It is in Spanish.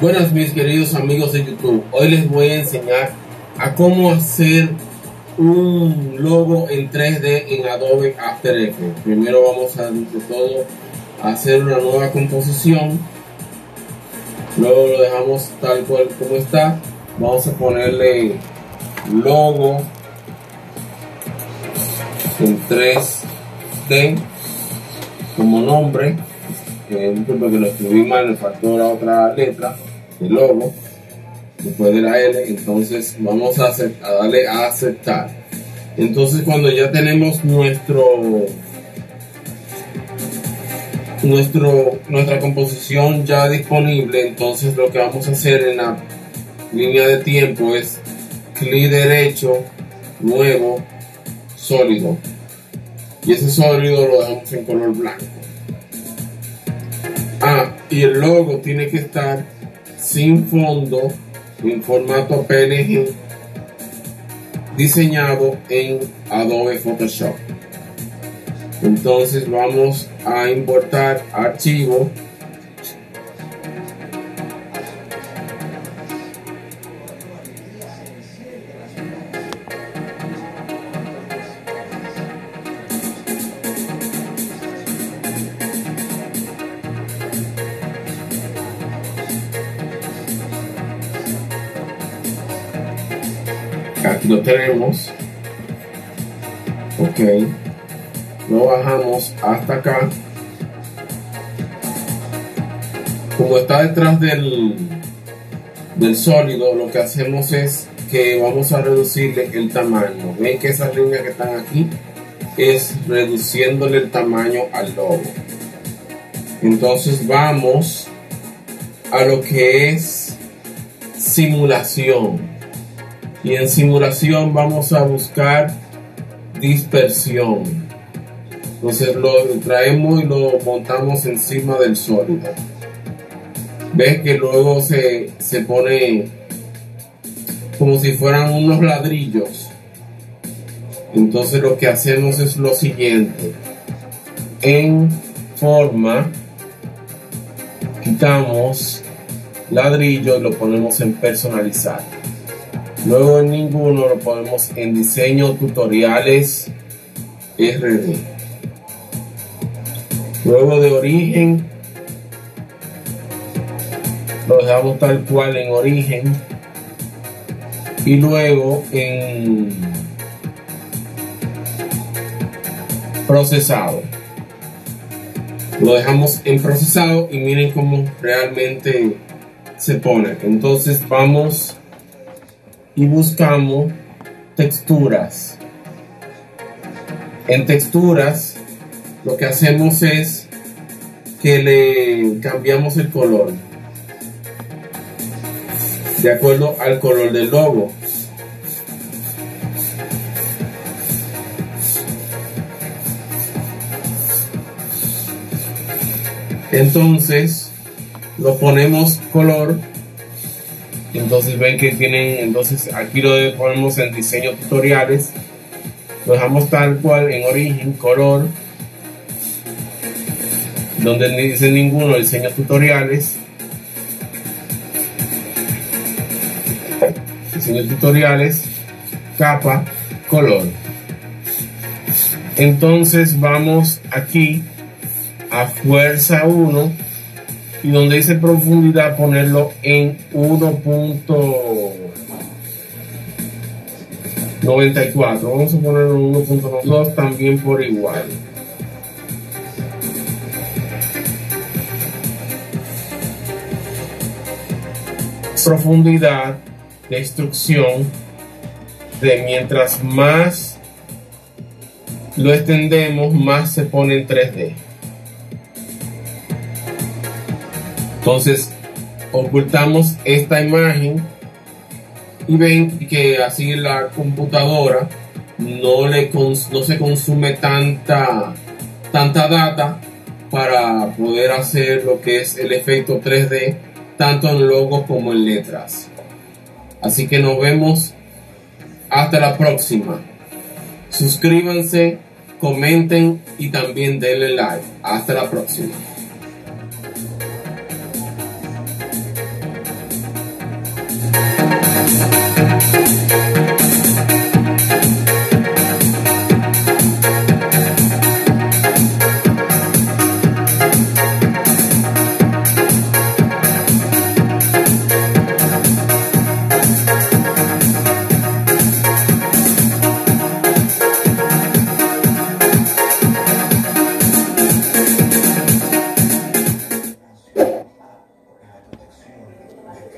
Buenas mis queridos amigos de YouTube, hoy les voy a enseñar a cómo hacer un logo en 3D en Adobe After Effects. Primero vamos a de todo hacer una nueva composición, luego lo dejamos tal cual como está, vamos a ponerle logo en 3D como nombre, eh, disculpe que lo escribí mal, me faltó la otra letra el logo después de la L entonces vamos a, a darle a aceptar. Entonces cuando ya tenemos nuestro nuestro nuestra composición ya disponible entonces lo que vamos a hacer en la línea de tiempo es clic derecho nuevo sólido. Y ese sólido lo dejamos en color blanco. Ah y el logo tiene que estar sin fondo en formato PNG diseñado en Adobe Photoshop. Entonces vamos a importar archivo aquí lo tenemos. Ok. Lo bajamos hasta acá. Como está detrás del del sólido lo que hacemos es que vamos a reducirle el tamaño. Ven que esas líneas que están aquí es reduciéndole el tamaño al logo entonces vamos a lo que es simulación y en simulación vamos a buscar dispersión. Entonces lo traemos y lo montamos encima del sólido. Ves que luego se, se pone como si fueran unos ladrillos. Entonces lo que hacemos es lo siguiente. En forma quitamos ladrillo y lo ponemos en personalizar Luego en ninguno lo ponemos en diseño tutoriales RD. Luego de origen lo dejamos tal cual en origen. Y luego en procesado. Lo dejamos en procesado y miren cómo realmente se pone. Entonces vamos y buscamos texturas. En texturas lo que hacemos es que le cambiamos el color de acuerdo al color del logo. Entonces lo ponemos color entonces ven que tienen, entonces aquí lo ponemos en diseño tutoriales. Lo dejamos tal cual en origen, color. Donde dice ninguno, diseño tutoriales. Diseño tutoriales, capa, color. Entonces vamos aquí a fuerza 1 y donde dice profundidad ponerlo en 1.94 vamos a ponerlo en 1.92 también por igual. Profundidad de instrucción de mientras más lo extendemos más se pone en 3D Entonces, ocultamos esta imagen y ven que así la computadora no, le no se consume tanta, tanta data para poder hacer lo que es el efecto 3D, tanto en logos como en letras. Así que nos vemos hasta la próxima. Suscríbanse, comenten y también denle like. Hasta la próxima.